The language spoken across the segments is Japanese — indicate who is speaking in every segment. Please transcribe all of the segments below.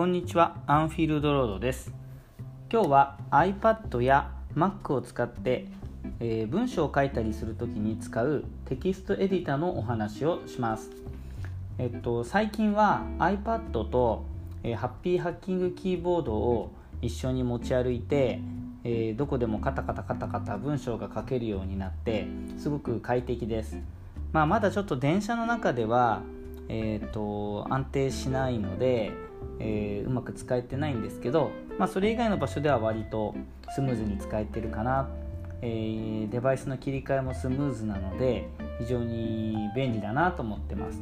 Speaker 1: こんにちはアンフィールドロードです。今日は iPad や Mac を使って、えー、文章を書いたりするときに使うテキストエディターのお話をします。えっと最近は iPad と、えー、ハッピーハッキングキーボードを一緒に持ち歩いて、えー、どこでもカタカタカタカタ文章が書けるようになってすごく快適です。まあ、まだちょっと電車の中では、えーと安定しないのでえー、うまく使えてないんですけど、まあ、それ以外の場所では割とスムーズに使えてるかな、えー、デバイスの切り替えもスムーズなので非常に便利だなと思ってます。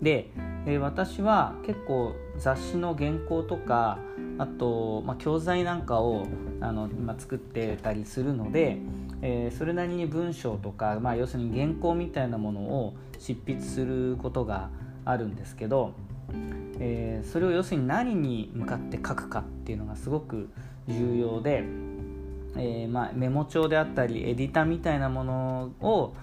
Speaker 1: で、えー、私は結構雑誌の原稿とかあと、まあ、教材なんかをあの今作ってたりするので、えー、それなりに文章とか、まあ、要するに原稿みたいなものを執筆することがあるんですけどえー、それを要するに何に向かって書くかっていうのがすごく重要で、えー、まあ、メモ帳であったりエディターみたいなものを、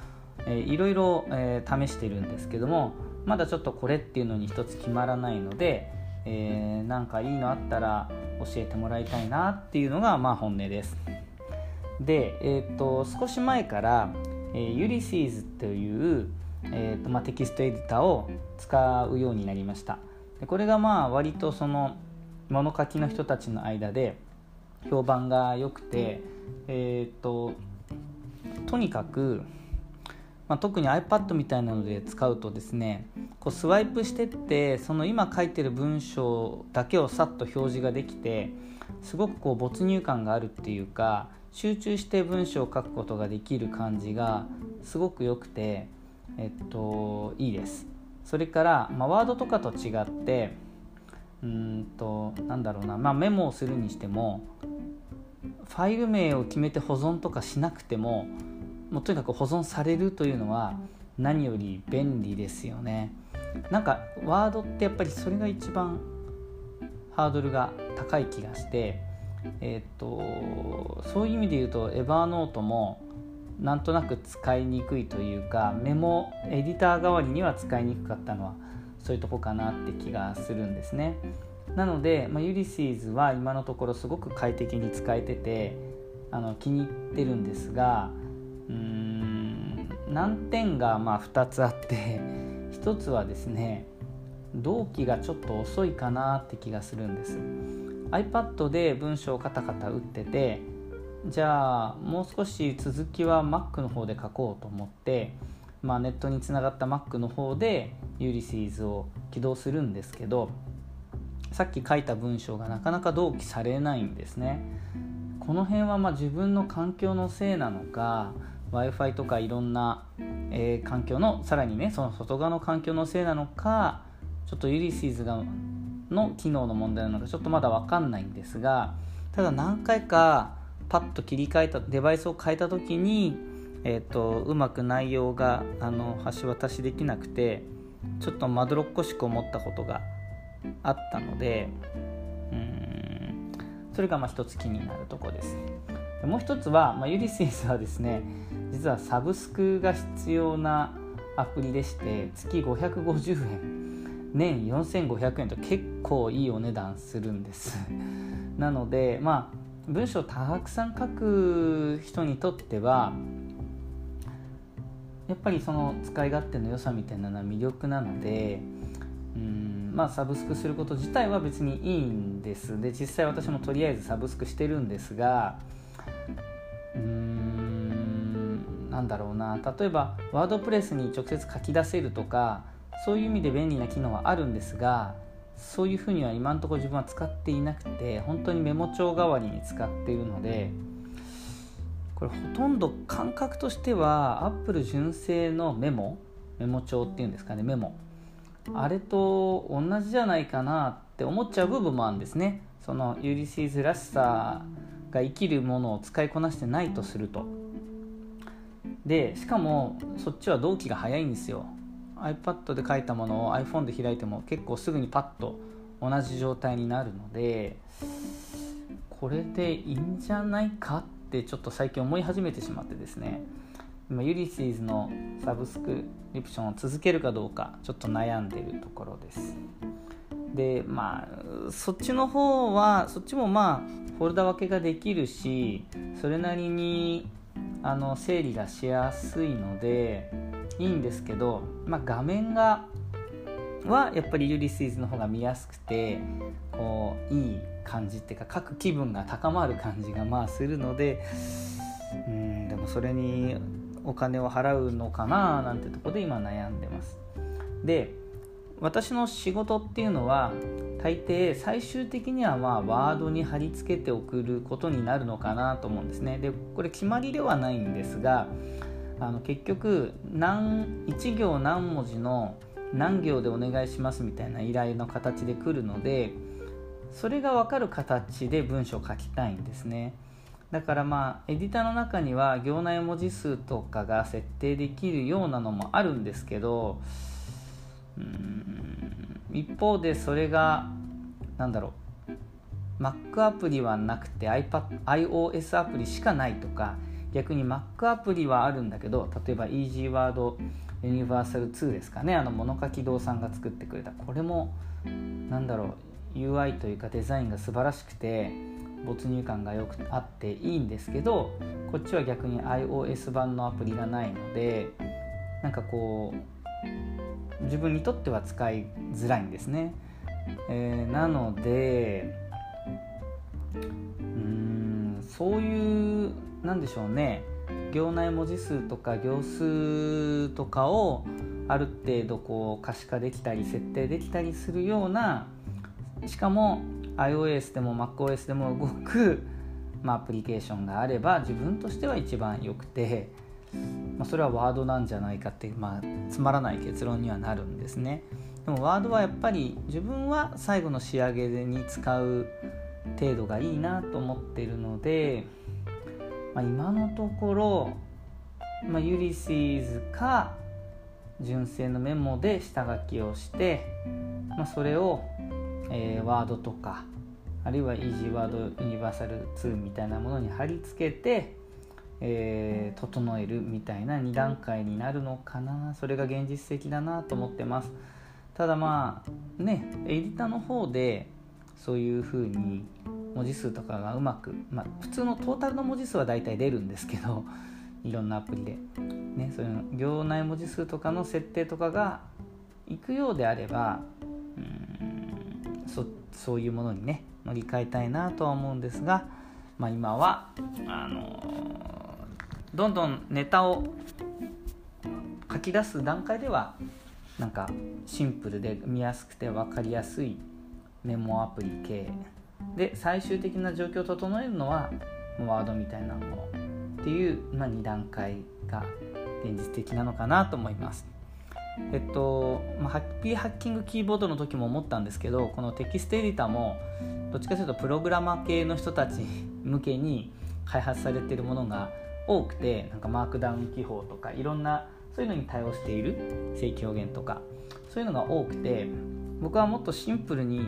Speaker 1: えー、いろいろ、え、試してるんですけどもまだちょっとこれっていうのに一つ決まらないので、えー、かいいのあったら教えてもらいたいなっていうのがまあ本音です。で、えーと、少し前から、え、ユリシーズという、えーとまあ、テキストエディターを使うようになりました。でこれがまあ割とその物書きの人たちの間で評判が良くて、えーと、とにかく、まあ、特に iPad みたいなので使うとですねこうスワイプしてってその今書いてる文章だけをさっと表示ができてすごくこう没入感があるっていうか集中して文章を書くことができる感じがすごく良くて、えっと、いいです。それから、まあ、ワードとかと違ってうんとなんだろうな、まあ、メモをするにしてもファイル名を決めて保存とかしなくてももうとにかく保存されるというのは何より便利ですよねなんかワードってやっぱりそれが一番ハードルが高い気がしてえっ、とそういう意味で言うとエヴァーノートもなんとなく使いにくいというかメモエディター代わりには使いにくかったのはそういうとこかなって気がするんですね。なので、まあ、ユリシーズは今のところすごく快適に使えててあの気に入ってるんですがうーん難点がまあ2つあって 1つはですね同期がちょっと遅いかなって気がするんです。iPad で文章をカタカタ打っててじゃあもう少し続きは Mac の方で書こうと思って、まあ、ネットにつながった Mac の方でユリシーズを起動するんですけどさっき書いた文章がなかなか同期されないんですね。この辺はま自分の環境のせいなのか w i f i とかいろんな、えー、環境のさらにねその外側の環境のせいなのかちょっとユリシーズがの機能の問題なのかちょっとまだ分かんないんですがただ何回かパッと切り替えたデバイスを変えた時に、えーと、うまく内容があの橋渡しできなくてちょっとまどろっこしく思ったことがあったのでうんそれがまあ一つ気になるところです。もう一つは、まあ、ユリシスはですね実はサブスクが必要なアプリでして月550円年4500円と結構いいお値段するんです。なのでまあ文章をたくさん書く人にとってはやっぱりその使い勝手の良さみたいなのは魅力なのでうんまあサブスクすること自体は別にいいんです。で実際私もとりあえずサブスクしてるんですがうーんなんだろうな。例えばワードプレスに直接書き出せるとかそういう意味で便利な機能はあるんですがそういうふうには今のところ自分は使っていなくて本当にメモ帳代わりに使っているのでこれほとんど感覚としては Apple 純正のメモメモ帳っていうんですかねメモ。あれと同じじゃないかなって思っちゃう部分もあるんですね。そのユリシーズらしさが生きるものを使いこなしてないとすると。でしかもそっちは同期が早いんですよ。iPad で書いたものを iPhone で開いても結構すぐにパッと同じ状態になるのでこれでいいんじゃないかってちょっと最近思い始めてしまってですね。今ユリシーズのサブスクリプションを続けるかどうかちょっと悩んでるところです。でまあそっちの方はそっちもまあフォルダ分けができるしそれなりにあの整理がしやすいのでいいんですけど、まあ、画面がはやっぱりユリシーズの方が見やすくてこういい感じっていうか書く気分が高まる感じがまあするのでうんでもそれにお金を払うのかななんてとこで今悩んでます。で私の仕事っていうのは大抵最終的にはまあワードに貼り付けて送ることになるのかなと思うんですねでこれ決まりではないんですがあの結局何1行何文字の何行でお願いしますみたいな依頼の形で来るのでそれが分かる形で文章を書きたいんですね。だからまあエディターの中には行内文字数とかが設定できるようなのもあるんですけどうん一方でそれが何だろう Mac アプリはなくて iPad iOS アプリしかないとか逆に Mac アプリはあるんだけど例えば Easy Word Universal 2ですかね。あの物書き堂さんが作ってくれた。これも何だろう UI というかデザインが素晴らしくて没入感がよくあっていいんですけどこっちは逆に iOS 版のアプリがないのでなんかこう自分にとっては使いづらいんですね、えー、なのでうんそういうなんでしょうね行内文字数とか行数とかをある程度こう可視化できたり設定できたりするようなしかも iOS でも MacOS でも動く、まあ、アプリケーションがあれば自分としては一番良くて、まあ、それはワードなんじゃないかって、まあ、つまらない結論にはなるんですね。でもワードはやっぱり自分は最後の仕上げに使う程度がいいなと思ってるので、まあ、今のところ、まあ、ユリシーズか純正のメモで下書きをして、まあ、それをえー、ワードとかあるいはイージーワードユニバーサル2みたいなものに貼り付けて、えー、整えるみたいな2段階になるのかな。それが現実的だなと思ってます。ただまあねエディターの方でそういうふうに文字数とかがうまく、まあ、普通のトータルの文字数は大体出るんですけど いろんなアプリで、ね、そういう行内文字数とかの設定とかがいくようであればそそういうものにね乗り換えたいなとは思うんですが、まあ、今はあのどんどんネタを書き出す段階ではなんかシンプルで見やすくて分かりやすいメモアプリ系で最終的な状況を整えるのはワードみたいなものっていう、まあ、2段階が現実的なのかなと思います。えっと、まあ、ハッピーハッキングキーボードの時も思ったんですけどこのテキストエディターもどっちかというとプログラマー系の人たち向けに開発されてるものが多くてなんかマークダウン記法とかいろんなそういうのに対応している正規表現とかそういうのが多くて僕はもっとシンプルに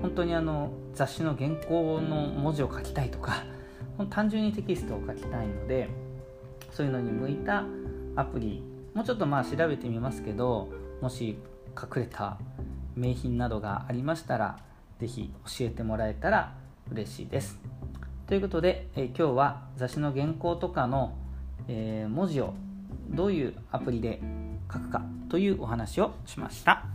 Speaker 1: 本当にあの雑誌の原稿の文字を書きたいとか単純にテキストを書きたいのでそういうのに向いたアプリもうちょっとまあ調べてみますけどもし隠れた名品などがありましたら是非教えてもらえたら嬉しいですということで、え今日は雑誌の原稿とかの、えー、文字をどういうアプリで書くかというお話をしました。